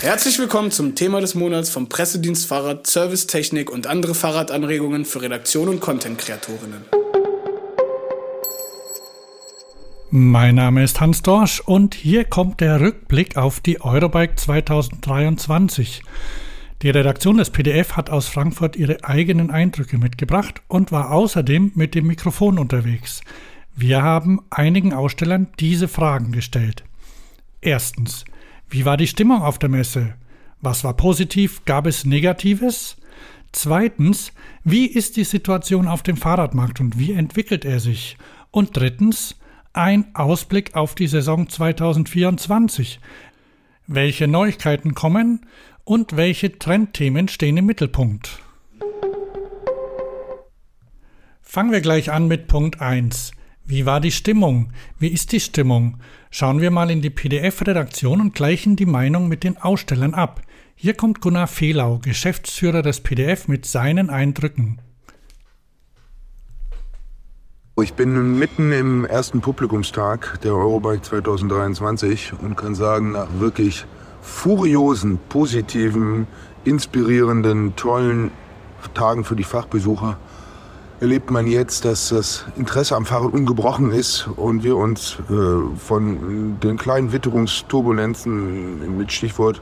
Herzlich willkommen zum Thema des Monats vom Pressedienst Fahrrad, Servicetechnik und andere Fahrradanregungen für Redaktion und Content-Kreatorinnen. Mein Name ist Hans Dorsch und hier kommt der Rückblick auf die Eurobike 2023. Die Redaktion des PDF hat aus Frankfurt ihre eigenen Eindrücke mitgebracht und war außerdem mit dem Mikrofon unterwegs. Wir haben einigen Ausstellern diese Fragen gestellt. Erstens, wie war die Stimmung auf der Messe? Was war positiv? Gab es Negatives? Zweitens, wie ist die Situation auf dem Fahrradmarkt und wie entwickelt er sich? Und drittens, ein Ausblick auf die Saison 2024. Welche Neuigkeiten kommen und welche Trendthemen stehen im Mittelpunkt? Fangen wir gleich an mit Punkt 1. Wie war die Stimmung? Wie ist die Stimmung? Schauen wir mal in die PDF-Redaktion und gleichen die Meinung mit den Ausstellern ab. Hier kommt Gunnar Fehlau, Geschäftsführer des PDF, mit seinen Eindrücken. Ich bin mitten im ersten Publikumstag der Eurobike 2023 und kann sagen, nach wirklich furiosen, positiven, inspirierenden, tollen Tagen für die Fachbesucher erlebt man jetzt, dass das Interesse am Fahrrad ungebrochen ist und wir uns äh, von den kleinen Witterungsturbulenzen mit Stichwort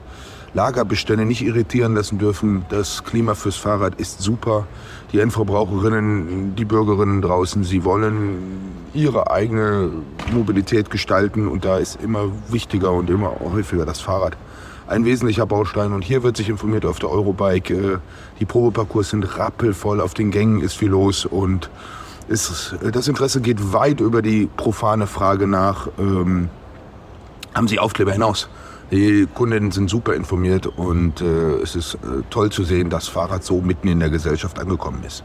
Lagerbestände nicht irritieren lassen dürfen. Das Klima fürs Fahrrad ist super. Die Endverbraucherinnen, die Bürgerinnen draußen, sie wollen ihre eigene Mobilität gestalten und da ist immer wichtiger und immer häufiger das Fahrrad ein wesentlicher Baustein. Und hier wird sich informiert auf der Eurobike. Äh, die Probeparcours sind rappelvoll, auf den Gängen ist viel los und ist, das Interesse geht weit über die profane Frage nach, ähm, haben Sie Aufkleber hinaus? Die Kundinnen sind super informiert und äh, es ist äh, toll zu sehen, dass Fahrrad so mitten in der Gesellschaft angekommen ist.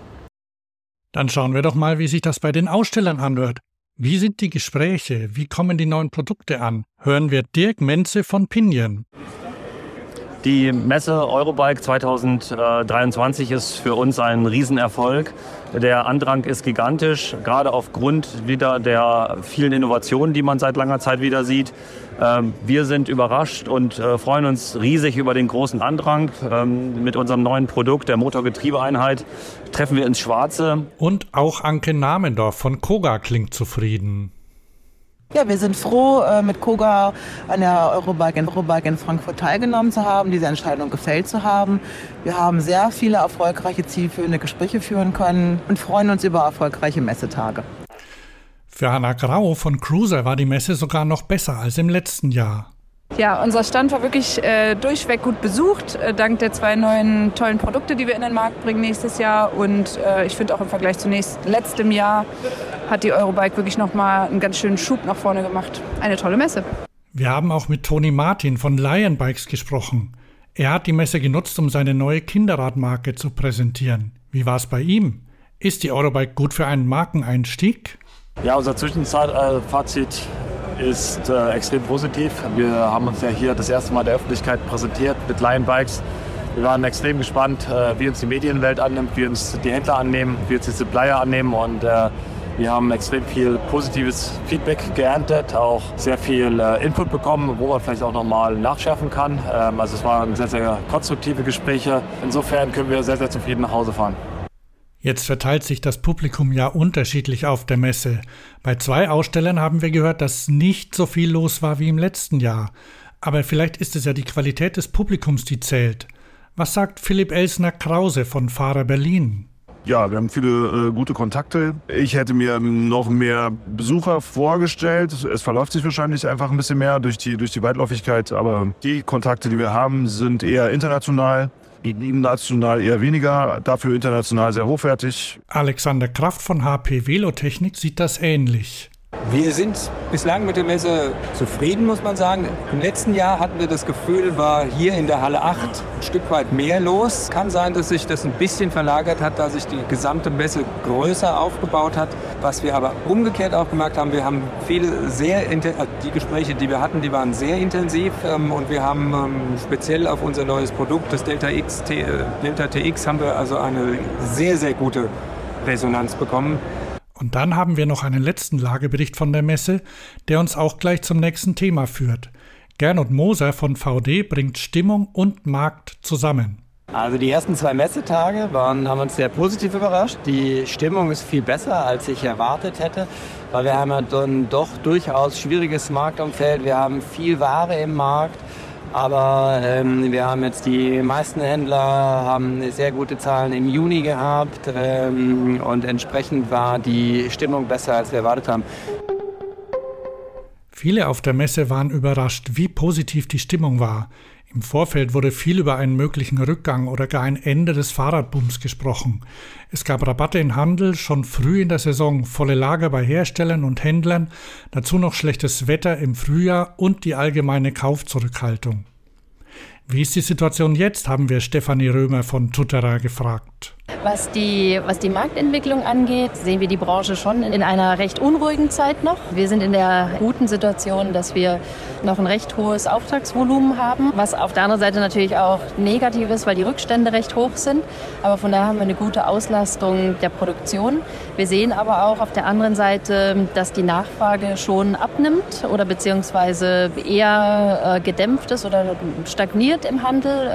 Dann schauen wir doch mal, wie sich das bei den Ausstellern anhört. Wie sind die Gespräche? Wie kommen die neuen Produkte an? Hören wir Dirk Menze von Pinion. Die Messe Eurobike 2023 ist für uns ein Riesenerfolg. Der Andrang ist gigantisch, gerade aufgrund wieder der vielen Innovationen, die man seit langer Zeit wieder sieht. Ähm, wir sind überrascht und äh, freuen uns riesig über den großen Andrang. Ähm, mit unserem neuen Produkt, der Motorgetriebeeinheit, treffen wir ins Schwarze. Und auch Anke Namendorf von Koga klingt zufrieden. Ja, wir sind froh, äh, mit Koga an der Eurobike in, Eurobike in Frankfurt teilgenommen zu haben, diese Entscheidung gefällt zu haben. Wir haben sehr viele erfolgreiche, zielführende Gespräche führen können und freuen uns über erfolgreiche Messetage. Für Hanna Grau von Cruiser war die Messe sogar noch besser als im letzten Jahr. Ja, unser Stand war wirklich äh, durchweg gut besucht, äh, dank der zwei neuen tollen Produkte, die wir in den Markt bringen nächstes Jahr. Und äh, ich finde auch im Vergleich zu nächst, letztem Jahr hat die Eurobike wirklich nochmal einen ganz schönen Schub nach vorne gemacht. Eine tolle Messe. Wir haben auch mit Toni Martin von Lion Bikes gesprochen. Er hat die Messe genutzt, um seine neue Kinderradmarke zu präsentieren. Wie war es bei ihm? Ist die Eurobike gut für einen Markeneinstieg? Ja, unser Zwischenfazit ist äh, extrem positiv. Wir haben uns ja hier das erste Mal der Öffentlichkeit präsentiert mit Lion Bikes. Wir waren extrem gespannt, äh, wie uns die Medienwelt annimmt, wie uns die Händler annehmen, wie uns die Supplier annehmen und äh, wir haben extrem viel positives Feedback geerntet, auch sehr viel äh, Input bekommen, wo man vielleicht auch nochmal nachschärfen kann. Ähm, also es waren sehr, sehr konstruktive Gespräche. Insofern können wir sehr, sehr zufrieden nach Hause fahren. Jetzt verteilt sich das Publikum ja unterschiedlich auf der Messe. Bei zwei Ausstellern haben wir gehört, dass nicht so viel los war wie im letzten Jahr. Aber vielleicht ist es ja die Qualität des Publikums, die zählt. Was sagt Philipp Elsner Krause von Fahrer Berlin? Ja, wir haben viele äh, gute Kontakte. Ich hätte mir noch mehr Besucher vorgestellt. Es verläuft sich wahrscheinlich einfach ein bisschen mehr durch die, durch die Weitläufigkeit. Aber die Kontakte, die wir haben, sind eher international. National eher weniger, dafür international sehr hochwertig. Alexander Kraft von HP Velotechnik sieht das ähnlich. Wir sind bislang mit der Messe zufrieden, muss man sagen. Im letzten Jahr hatten wir das Gefühl, war hier in der Halle 8 ein Stück weit mehr los. Kann sein, dass sich das ein bisschen verlagert hat, da sich die gesamte Messe größer aufgebaut hat. Was wir aber umgekehrt auch gemerkt haben, wir haben viele sehr, also die Gespräche, die wir hatten, die waren sehr intensiv ähm, und wir haben ähm, speziell auf unser neues Produkt, das Delta, X, äh, Delta TX, haben wir also eine sehr, sehr gute Resonanz bekommen. Und dann haben wir noch einen letzten Lagebericht von der Messe, der uns auch gleich zum nächsten Thema führt. Gernot Moser von VD bringt Stimmung und Markt zusammen. Also die ersten zwei Messetage waren, haben uns sehr positiv überrascht. Die Stimmung ist viel besser, als ich erwartet hätte, weil wir haben ja dann doch durchaus schwieriges Marktumfeld. Wir haben viel Ware im Markt. Aber ähm, wir haben jetzt die meisten Händler haben sehr gute Zahlen im Juni gehabt ähm, und entsprechend war die Stimmung besser, als wir erwartet haben. Viele auf der Messe waren überrascht, wie positiv die Stimmung war. Im Vorfeld wurde viel über einen möglichen Rückgang oder gar ein Ende des Fahrradbooms gesprochen. Es gab Rabatte im Handel schon früh in der Saison, volle Lager bei Herstellern und Händlern, dazu noch schlechtes Wetter im Frühjahr und die allgemeine Kaufzurückhaltung. Wie ist die Situation jetzt, haben wir Stefanie Römer von Tutera gefragt. Was die, was die Marktentwicklung angeht, sehen wir die Branche schon in einer recht unruhigen Zeit noch. Wir sind in der guten Situation, dass wir noch ein recht hohes Auftragsvolumen haben, was auf der anderen Seite natürlich auch negativ ist, weil die Rückstände recht hoch sind. Aber von daher haben wir eine gute Auslastung der Produktion. Wir sehen aber auch auf der anderen Seite, dass die Nachfrage schon abnimmt oder beziehungsweise eher äh, gedämpft ist oder stagniert im Handel.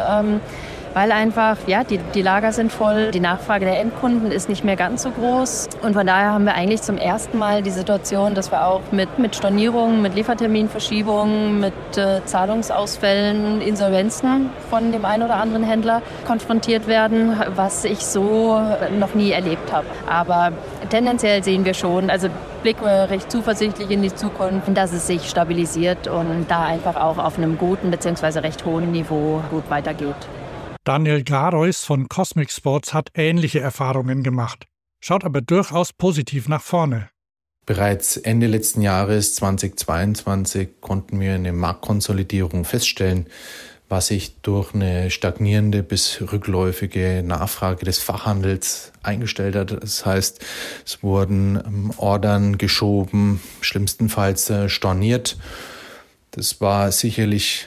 Weil einfach, ja, die, die Lager sind voll, die Nachfrage der Endkunden ist nicht mehr ganz so groß. Und von daher haben wir eigentlich zum ersten Mal die Situation, dass wir auch mit, mit Stornierungen, mit Lieferterminverschiebungen, mit äh, Zahlungsausfällen, Insolvenzen von dem einen oder anderen Händler konfrontiert werden, was ich so noch nie erlebt habe. Aber tendenziell sehen wir schon, also blicken wir recht zuversichtlich in die Zukunft, dass es sich stabilisiert und da einfach auch auf einem guten bzw. recht hohen Niveau gut weitergeht. Daniel Garois von Cosmic Sports hat ähnliche Erfahrungen gemacht, schaut aber durchaus positiv nach vorne. Bereits Ende letzten Jahres 2022 konnten wir eine Marktkonsolidierung feststellen, was sich durch eine stagnierende bis rückläufige Nachfrage des Fachhandels eingestellt hat. Das heißt, es wurden ähm, Ordern geschoben, schlimmstenfalls äh, storniert. Das war sicherlich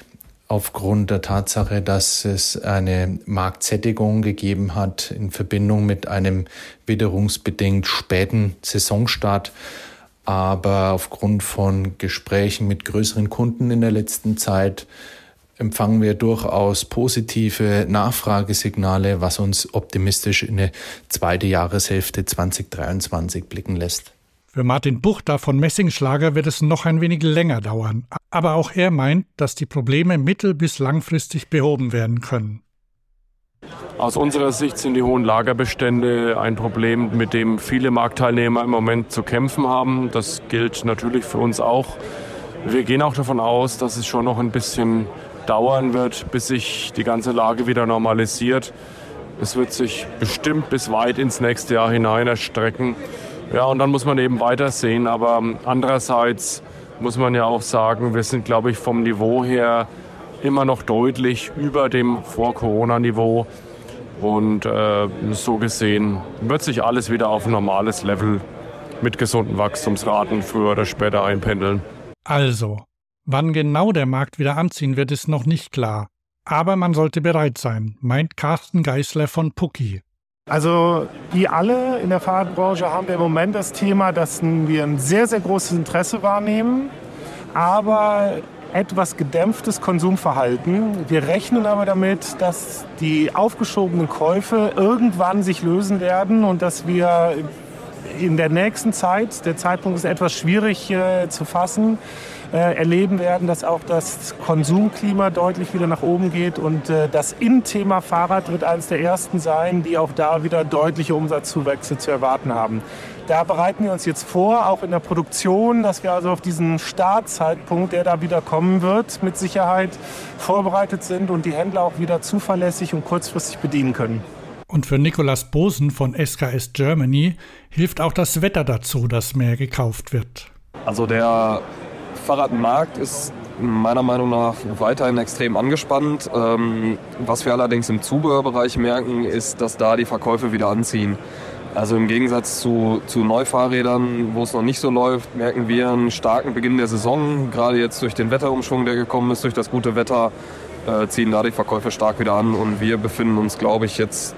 aufgrund der Tatsache, dass es eine Marktsättigung gegeben hat in Verbindung mit einem witterungsbedingt späten Saisonstart. Aber aufgrund von Gesprächen mit größeren Kunden in der letzten Zeit empfangen wir durchaus positive Nachfragesignale, was uns optimistisch in eine zweite Jahreshälfte 2023 blicken lässt. Für Martin Buchter von Messingschlager wird es noch ein wenig länger dauern, aber auch er meint, dass die Probleme mittel- bis langfristig behoben werden können. Aus unserer Sicht sind die hohen Lagerbestände ein Problem, mit dem viele Marktteilnehmer im Moment zu kämpfen haben. Das gilt natürlich für uns auch. Wir gehen auch davon aus, dass es schon noch ein bisschen dauern wird, bis sich die ganze Lage wieder normalisiert. Es wird sich bestimmt bis weit ins nächste Jahr hinein erstrecken. Ja, und dann muss man eben weitersehen. Aber andererseits muss man ja auch sagen, wir sind, glaube ich, vom Niveau her immer noch deutlich über dem Vor-Corona-Niveau. Und äh, so gesehen wird sich alles wieder auf ein normales Level mit gesunden Wachstumsraten früher oder später einpendeln. Also, wann genau der Markt wieder anziehen wird, ist noch nicht klar. Aber man sollte bereit sein, meint Carsten Geißler von Pucki. Also wie alle in der Fahrradbranche haben wir im Moment das Thema, dass wir ein sehr, sehr großes Interesse wahrnehmen, aber etwas gedämpftes Konsumverhalten. Wir rechnen aber damit, dass die aufgeschobenen Käufe irgendwann sich lösen werden und dass wir in der nächsten Zeit, der Zeitpunkt ist etwas schwierig äh, zu fassen, äh, erleben werden, dass auch das Konsumklima deutlich wieder nach oben geht. Und äh, das In-Thema Fahrrad wird eines der ersten sein, die auch da wieder deutliche Umsatzzuwächse zu erwarten haben. Da bereiten wir uns jetzt vor, auch in der Produktion, dass wir also auf diesen Startzeitpunkt, der da wieder kommen wird, mit Sicherheit vorbereitet sind und die Händler auch wieder zuverlässig und kurzfristig bedienen können. Und für Nikolaus Bosen von SKS Germany hilft auch das Wetter dazu, dass mehr gekauft wird. Also der Fahrradmarkt ist meiner Meinung nach weiterhin extrem angespannt. Ähm, was wir allerdings im Zubehörbereich merken, ist, dass da die Verkäufe wieder anziehen. Also im Gegensatz zu, zu Neufahrrädern, wo es noch nicht so läuft, merken wir einen starken Beginn der Saison. Gerade jetzt durch den Wetterumschwung, der gekommen ist, durch das gute Wetter, äh, ziehen da die Verkäufe stark wieder an. Und wir befinden uns, glaube ich, jetzt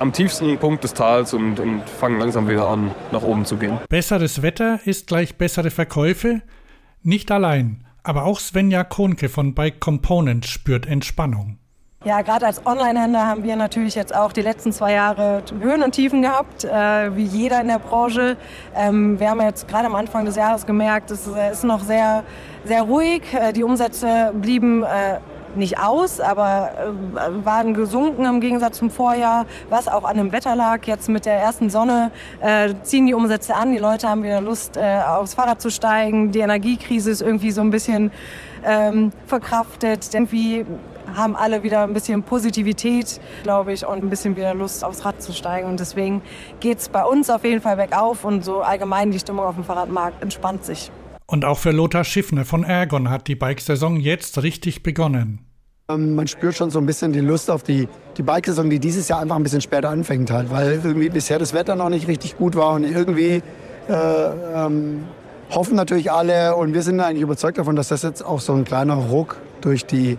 am tiefsten Punkt des Tals und, und fangen langsam wieder an, nach oben zu gehen. Besseres Wetter ist gleich bessere Verkäufe. Nicht allein. Aber auch Svenja Kohnke von Bike Components spürt Entspannung. Ja, gerade als Online-Händler haben wir natürlich jetzt auch die letzten zwei Jahre Höhen und Tiefen gehabt, äh, wie jeder in der Branche. Ähm, wir haben jetzt gerade am Anfang des Jahres gemerkt, es ist noch sehr, sehr ruhig. Äh, die Umsätze blieben äh, nicht aus, aber äh, waren gesunken im Gegensatz zum Vorjahr, was auch an dem Wetter lag. Jetzt mit der ersten Sonne äh, ziehen die Umsätze an. Die Leute haben wieder Lust, äh, aufs Fahrrad zu steigen. Die Energiekrise ist irgendwie so ein bisschen ähm, verkraftet. Irgendwie haben alle wieder ein bisschen Positivität, glaube ich, und ein bisschen wieder Lust aufs Rad zu steigen. Und deswegen geht es bei uns auf jeden Fall bergauf und so allgemein die Stimmung auf dem Fahrradmarkt entspannt sich. Und auch für Lothar Schiffner von Ergon hat die Bikesaison jetzt richtig begonnen. Ähm, man spürt schon so ein bisschen die Lust auf die, die Bikesaison, die dieses Jahr einfach ein bisschen später anfängt halt, weil irgendwie bisher das Wetter noch nicht richtig gut war und irgendwie äh, ähm, hoffen natürlich alle und wir sind eigentlich überzeugt davon, dass das jetzt auch so ein kleiner Ruck durch die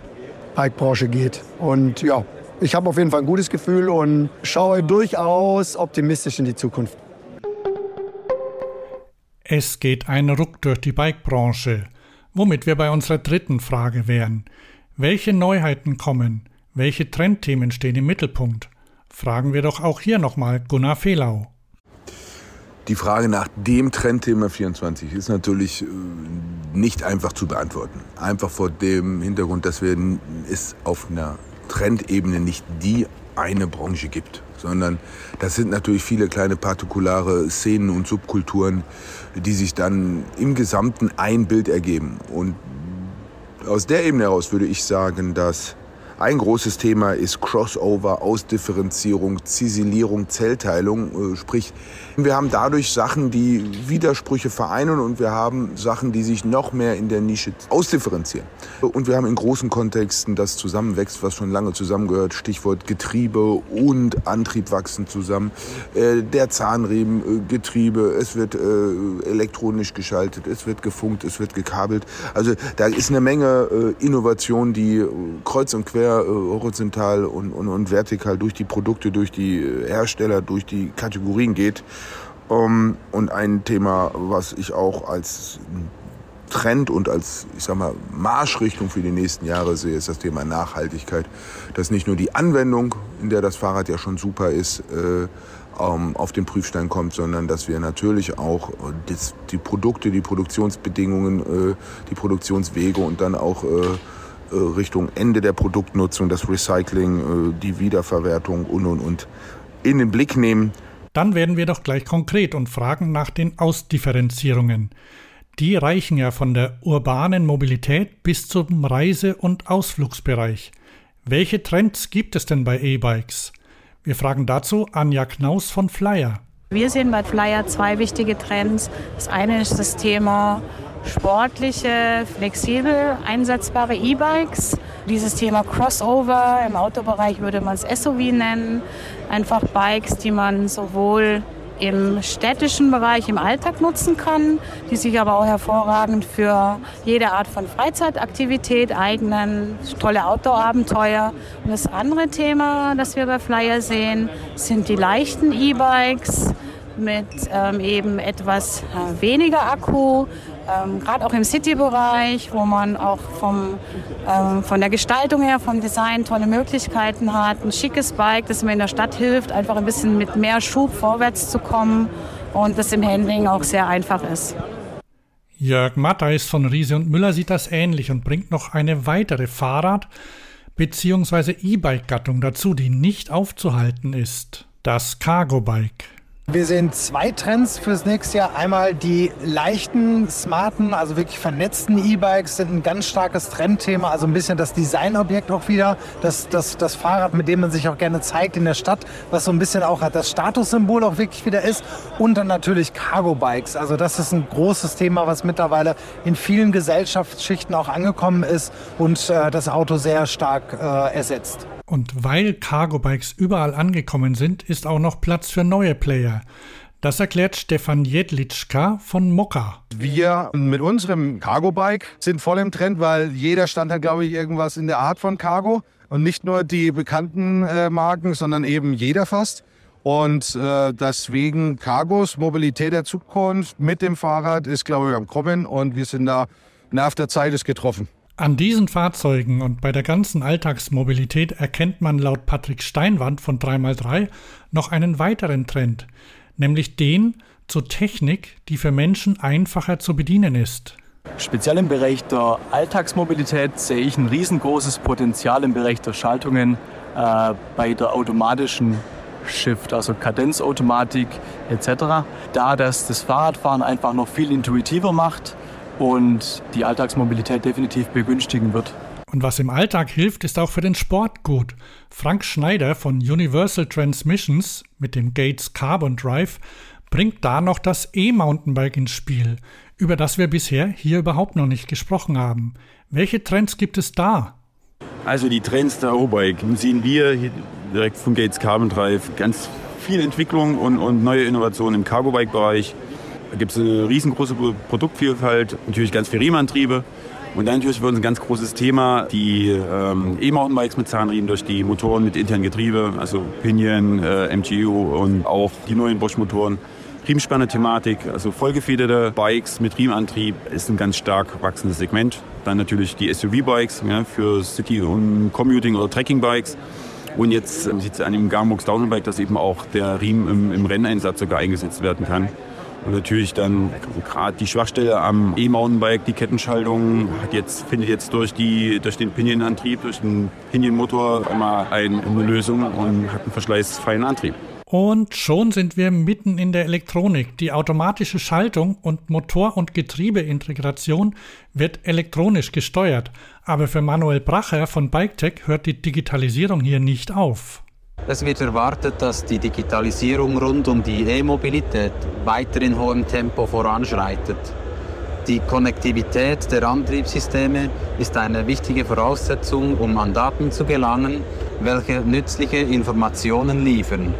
Bike-Branche geht. Und ja, ich habe auf jeden Fall ein gutes Gefühl und schaue durchaus optimistisch in die Zukunft. Es geht ein Ruck durch die Bike-Branche, womit wir bei unserer dritten Frage wären. Welche Neuheiten kommen? Welche Trendthemen stehen im Mittelpunkt? Fragen wir doch auch hier nochmal Gunnar Fehlau. Die Frage nach dem Trendthema 24 ist natürlich äh, nicht einfach zu beantworten. Einfach vor dem Hintergrund, dass wir es auf einer Trendebene nicht die eine Branche gibt, sondern das sind natürlich viele kleine partikulare Szenen und Subkulturen, die sich dann im Gesamten ein Bild ergeben. Und aus der Ebene heraus würde ich sagen, dass ein großes Thema ist Crossover, Ausdifferenzierung, Ziselierung, Zellteilung. Äh, sprich, wir haben dadurch Sachen, die Widersprüche vereinen und wir haben Sachen, die sich noch mehr in der Nische ausdifferenzieren. Und wir haben in großen Kontexten das zusammenwächst, was schon lange zusammengehört. Stichwort Getriebe und Antrieb wachsen zusammen. Äh, der Zahnriemen, äh, Getriebe, es wird elektronisch geschaltet, es wird gefunkt, es wird gekabelt. Also da ist eine Menge Innovation, die kreuz und quer quer, äh, horizontal und, und, und vertikal durch die Produkte, durch die Hersteller, durch die Kategorien geht. Um, und ein Thema, was ich auch als Trend und als, ich sag mal, Marschrichtung für die nächsten Jahre sehe, ist das Thema Nachhaltigkeit. Dass nicht nur die Anwendung, in der das Fahrrad ja schon super ist, äh, um, auf den Prüfstein kommt, sondern dass wir natürlich auch die Produkte, die Produktionsbedingungen, äh, die Produktionswege und dann auch äh, äh, Richtung Ende der Produktnutzung, das Recycling, äh, die Wiederverwertung und und und in den Blick nehmen. Dann werden wir doch gleich konkret und fragen nach den Ausdifferenzierungen. Die reichen ja von der urbanen Mobilität bis zum Reise- und Ausflugsbereich. Welche Trends gibt es denn bei E-Bikes? Wir fragen dazu Anja Knaus von Flyer. Wir sehen bei Flyer zwei wichtige Trends. Das eine ist das Thema sportliche, flexibel einsetzbare E-Bikes. Dieses Thema Crossover, im Autobereich würde man es SUV nennen. Einfach Bikes, die man sowohl im städtischen Bereich im Alltag nutzen kann, die sich aber auch hervorragend für jede Art von Freizeitaktivität eignen, tolle Outdoor-Abenteuer. Und das andere Thema, das wir bei Flyer sehen, sind die leichten E-Bikes mit ähm, eben etwas äh, weniger Akku, ähm, gerade auch im City-Bereich, wo man auch vom, ähm, von der Gestaltung her, vom Design tolle Möglichkeiten hat. Ein schickes Bike, das mir in der Stadt hilft, einfach ein bisschen mit mehr Schub vorwärts zu kommen und das im Handling auch sehr einfach ist. Jörg Mattheis von Riese und Müller sieht das ähnlich und bringt noch eine weitere Fahrrad- bzw. E-Bike-Gattung dazu, die nicht aufzuhalten ist. Das Cargo-Bike. Wir sehen zwei Trends fürs nächste Jahr. Einmal die leichten, smarten, also wirklich vernetzten E-Bikes sind ein ganz starkes Trendthema. Also ein bisschen das Designobjekt auch wieder. Das, das, das Fahrrad, mit dem man sich auch gerne zeigt in der Stadt, was so ein bisschen auch das Statussymbol auch wirklich wieder ist. Und dann natürlich Cargo-Bikes. Also das ist ein großes Thema, was mittlerweile in vielen Gesellschaftsschichten auch angekommen ist und äh, das Auto sehr stark äh, ersetzt. Und weil Cargo-Bikes überall angekommen sind, ist auch noch Platz für neue Player. Das erklärt Stefan Jedlitschka von Mokka. Wir mit unserem Cargo-Bike sind voll im Trend, weil jeder Stand hat, glaube ich, irgendwas in der Art von Cargo. Und nicht nur die bekannten äh, Marken, sondern eben jeder fast. Und äh, deswegen Cargos, Mobilität der Zukunft mit dem Fahrrad ist, glaube ich, am Kommen. Und wir sind da Nerv der Zeit ist getroffen. An diesen Fahrzeugen und bei der ganzen Alltagsmobilität erkennt man laut Patrick Steinwand von 3x3 noch einen weiteren Trend, nämlich den zur Technik, die für Menschen einfacher zu bedienen ist. Speziell im Bereich der Alltagsmobilität sehe ich ein riesengroßes Potenzial im Bereich der Schaltungen äh, bei der automatischen Shift, also Kadenzautomatik etc. Da das das Fahrradfahren einfach noch viel intuitiver macht und die Alltagsmobilität definitiv begünstigen wird. Und was im Alltag hilft, ist auch für den Sport gut. Frank Schneider von Universal Transmissions mit dem Gates Carbon Drive bringt da noch das E-Mountainbike ins Spiel, über das wir bisher hier überhaupt noch nicht gesprochen haben. Welche Trends gibt es da? Also die Trends der Eurobike sehen wir hier direkt vom Gates Carbon Drive ganz viel Entwicklung und, und neue Innovationen im Cargo-Bike-Bereich. Gibt es eine riesengroße Produktvielfalt, natürlich ganz viele Riemenantriebe. Und dann natürlich für uns ein ganz großes Thema die ähm, E-Mountainbikes mit Zahnriemen durch die Motoren mit internen Getriebe, also Pinion, äh, MGU und auch die neuen Bosch-Motoren. Riemspanne-Thematik, also vollgefederte Bikes mit Riemenantrieb ist ein ganz stark wachsendes Segment. Dann natürlich die SUV-Bikes ja, für City- und Commuting- oder Trekking-Bikes. Und jetzt sieht es an dem Garmux Downhill-Bike, dass eben auch der Riemen im, im Renneinsatz sogar eingesetzt werden kann. Und natürlich dann gerade die Schwachstelle am E-Mountainbike, die Kettenschaltung, hat jetzt, findet jetzt durch, die, durch den Pinion-Antrieb, durch den Pinion-Motor einmal eine Lösung und hat einen verschleißfreien Antrieb. Und schon sind wir mitten in der Elektronik. Die automatische Schaltung und Motor- und Getriebeintegration wird elektronisch gesteuert. Aber für Manuel Bracher von BikeTech hört die Digitalisierung hier nicht auf. Es wird erwartet, dass die Digitalisierung rund um die E-Mobilität weiter in hohem Tempo voranschreitet. Die Konnektivität der Antriebssysteme ist eine wichtige Voraussetzung, um an Daten zu gelangen, welche nützliche Informationen liefern.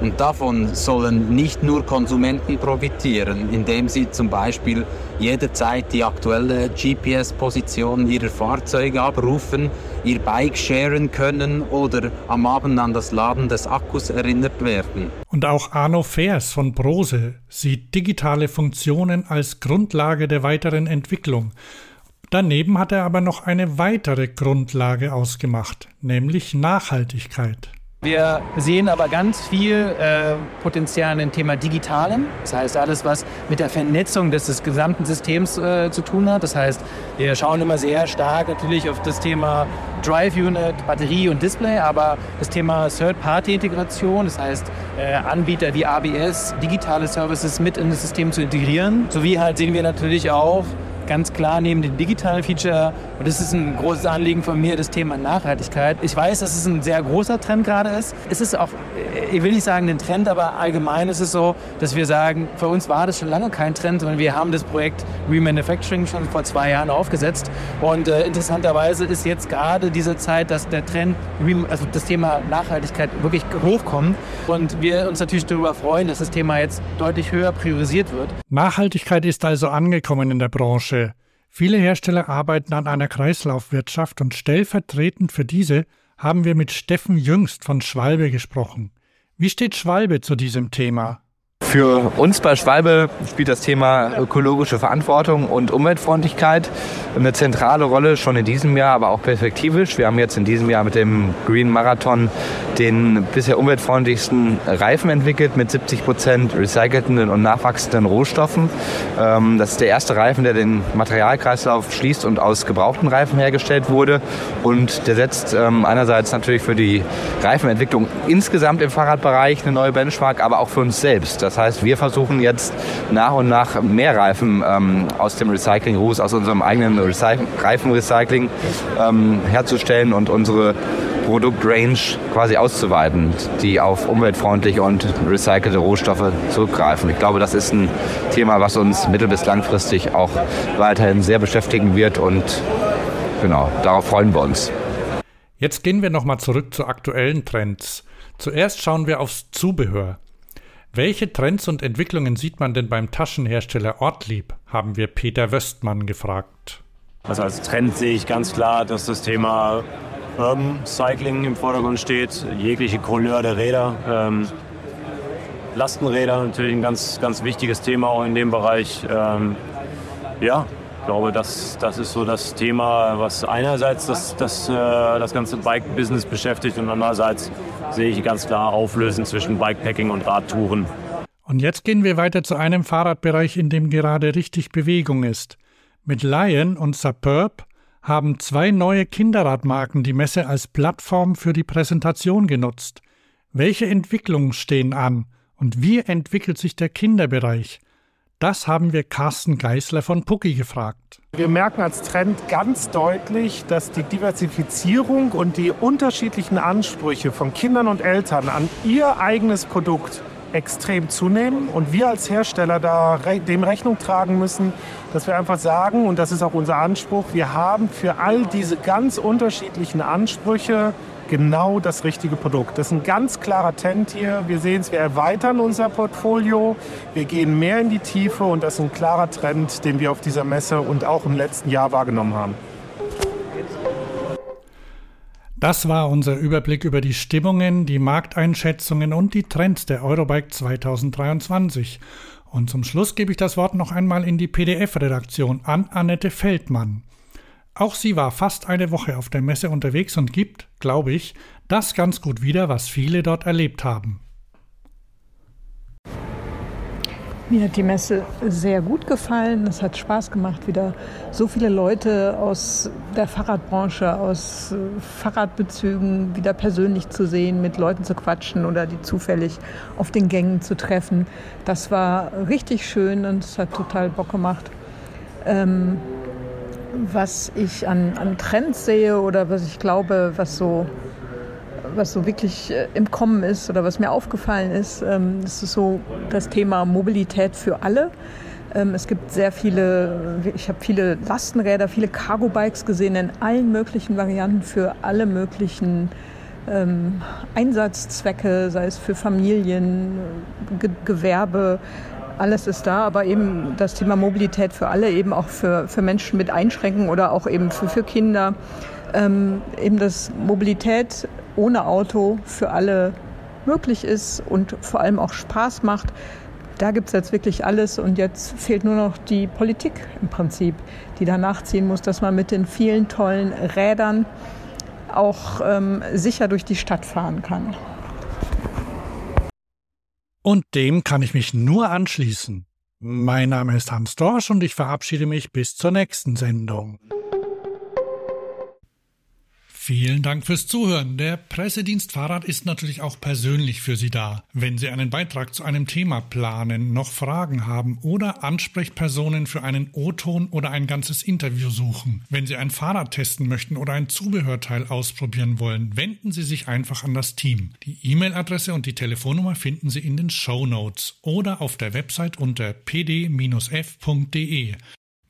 Und davon sollen nicht nur Konsumenten profitieren, indem sie zum Beispiel jederzeit die aktuelle GPS-Position ihrer Fahrzeuge abrufen, ihr Bike sharen können oder am Abend an das Laden des Akkus erinnert werden. Und auch Arno Fers von Brose sieht digitale Funktionen als Grundlage der weiteren Entwicklung. Daneben hat er aber noch eine weitere Grundlage ausgemacht, nämlich Nachhaltigkeit. Wir sehen aber ganz viel äh, Potenzial im Thema Digitalem. Das heißt, alles, was mit der Vernetzung des, des gesamten Systems äh, zu tun hat. Das heißt, wir schauen immer sehr stark natürlich auf das Thema Drive Unit, Batterie und Display, aber das Thema Third-Party-Integration, das heißt, äh, Anbieter wie ABS, digitale Services mit in das System zu integrieren. Sowie halt sehen wir natürlich auch, ganz klar neben dem digitalen Feature, und das ist ein großes Anliegen von mir, das Thema Nachhaltigkeit. Ich weiß, dass es ein sehr großer Trend gerade ist. Es ist auch, ich will nicht sagen ein Trend, aber allgemein ist es so, dass wir sagen, für uns war das schon lange kein Trend, sondern wir haben das Projekt Remanufacturing schon vor zwei Jahren aufgesetzt. Und äh, interessanterweise ist jetzt gerade diese Zeit, dass der Trend, also das Thema Nachhaltigkeit wirklich hochkommt. Und wir uns natürlich darüber freuen, dass das Thema jetzt deutlich höher priorisiert wird. Nachhaltigkeit ist also angekommen in der Branche. Viele Hersteller arbeiten an einer Kreislaufwirtschaft und stellvertretend für diese haben wir mit Steffen Jüngst von Schwalbe gesprochen. Wie steht Schwalbe zu diesem Thema? Für uns bei Schwalbe spielt das Thema ökologische Verantwortung und Umweltfreundlichkeit eine zentrale Rolle, schon in diesem Jahr, aber auch perspektivisch. Wir haben jetzt in diesem Jahr mit dem Green Marathon den bisher umweltfreundlichsten Reifen entwickelt mit 70 Prozent recycelten und nachwachsenden Rohstoffen. Ähm, das ist der erste Reifen, der den Materialkreislauf schließt und aus gebrauchten Reifen hergestellt wurde. Und der setzt ähm, einerseits natürlich für die Reifenentwicklung insgesamt im Fahrradbereich eine neue Benchmark, aber auch für uns selbst. Das heißt, wir versuchen jetzt nach und nach mehr Reifen ähm, aus dem Recycling-Ruß, aus unserem eigenen Recy Reifenrecycling ähm, herzustellen und unsere Produktrange quasi auszuweiten, die auf umweltfreundliche und recycelte Rohstoffe zurückgreifen. Ich glaube, das ist ein Thema, was uns mittel- bis langfristig auch weiterhin sehr beschäftigen wird und genau, darauf freuen wir uns. Jetzt gehen wir nochmal zurück zu aktuellen Trends. Zuerst schauen wir aufs Zubehör. Welche Trends und Entwicklungen sieht man denn beim Taschenhersteller Ortlieb, haben wir Peter Wöstmann gefragt. Also als Trend sehe ich ganz klar, dass das Thema Urban Cycling im Vordergrund steht, jegliche Couleur der Räder. Ähm, Lastenräder natürlich ein ganz, ganz wichtiges Thema auch in dem Bereich. Ähm, ja, glaube, das, das ist so das Thema, was einerseits das, das, äh, das ganze Bike-Business beschäftigt und andererseits sehe ich ganz klar Auflösen zwischen Bikepacking und Radtouren. Und jetzt gehen wir weiter zu einem Fahrradbereich, in dem gerade richtig Bewegung ist. Mit Lion und Superb haben zwei neue Kinderradmarken die Messe als Plattform für die Präsentation genutzt. Welche Entwicklungen stehen an und wie entwickelt sich der Kinderbereich? Das haben wir Carsten Geißler von Pucki gefragt. Wir merken als Trend ganz deutlich, dass die Diversifizierung und die unterschiedlichen Ansprüche von Kindern und Eltern an ihr eigenes Produkt extrem zunehmen und wir als Hersteller da dem Rechnung tragen müssen, dass wir einfach sagen, und das ist auch unser Anspruch, wir haben für all diese ganz unterschiedlichen Ansprüche genau das richtige Produkt. Das ist ein ganz klarer Trend hier. Wir sehen es, wir erweitern unser Portfolio, wir gehen mehr in die Tiefe und das ist ein klarer Trend, den wir auf dieser Messe und auch im letzten Jahr wahrgenommen haben. Das war unser Überblick über die Stimmungen, die Markteinschätzungen und die Trends der Eurobike 2023. Und zum Schluss gebe ich das Wort noch einmal in die PDF-Redaktion an Annette Feldmann. Auch sie war fast eine Woche auf der Messe unterwegs und gibt, glaube ich, das ganz gut wieder, was viele dort erlebt haben. Mir hat die Messe sehr gut gefallen. Es hat Spaß gemacht, wieder so viele Leute aus der Fahrradbranche, aus äh, Fahrradbezügen wieder persönlich zu sehen, mit Leuten zu quatschen oder die zufällig auf den Gängen zu treffen. Das war richtig schön und es hat total Bock gemacht. Ähm, was ich an, an Trends sehe oder was ich glaube, was so was so wirklich äh, im Kommen ist oder was mir aufgefallen ist, ähm, ist so das Thema Mobilität für alle. Ähm, es gibt sehr viele, ich habe viele Lastenräder, viele Cargo-Bikes gesehen in allen möglichen Varianten für alle möglichen ähm, Einsatzzwecke, sei es für Familien, Ge Gewerbe, alles ist da, aber eben das Thema Mobilität für alle, eben auch für, für Menschen mit Einschränkungen oder auch eben für, für Kinder. Ähm, eben das Mobilität ohne Auto für alle möglich ist und vor allem auch Spaß macht. Da gibt es jetzt wirklich alles und jetzt fehlt nur noch die Politik im Prinzip, die da nachziehen muss, dass man mit den vielen tollen Rädern auch ähm, sicher durch die Stadt fahren kann. Und dem kann ich mich nur anschließen. Mein Name ist Hans Dorsch und ich verabschiede mich bis zur nächsten Sendung. Vielen Dank fürs Zuhören. Der Pressedienst Fahrrad ist natürlich auch persönlich für Sie da. Wenn Sie einen Beitrag zu einem Thema planen, noch Fragen haben oder Ansprechpersonen für einen O-Ton oder ein ganzes Interview suchen. Wenn Sie ein Fahrrad testen möchten oder ein Zubehörteil ausprobieren wollen, wenden Sie sich einfach an das Team. Die E-Mail-Adresse und die Telefonnummer finden Sie in den Show Notes oder auf der Website unter pd-f.de.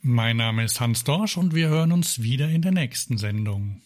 Mein Name ist Hans Dorsch und wir hören uns wieder in der nächsten Sendung.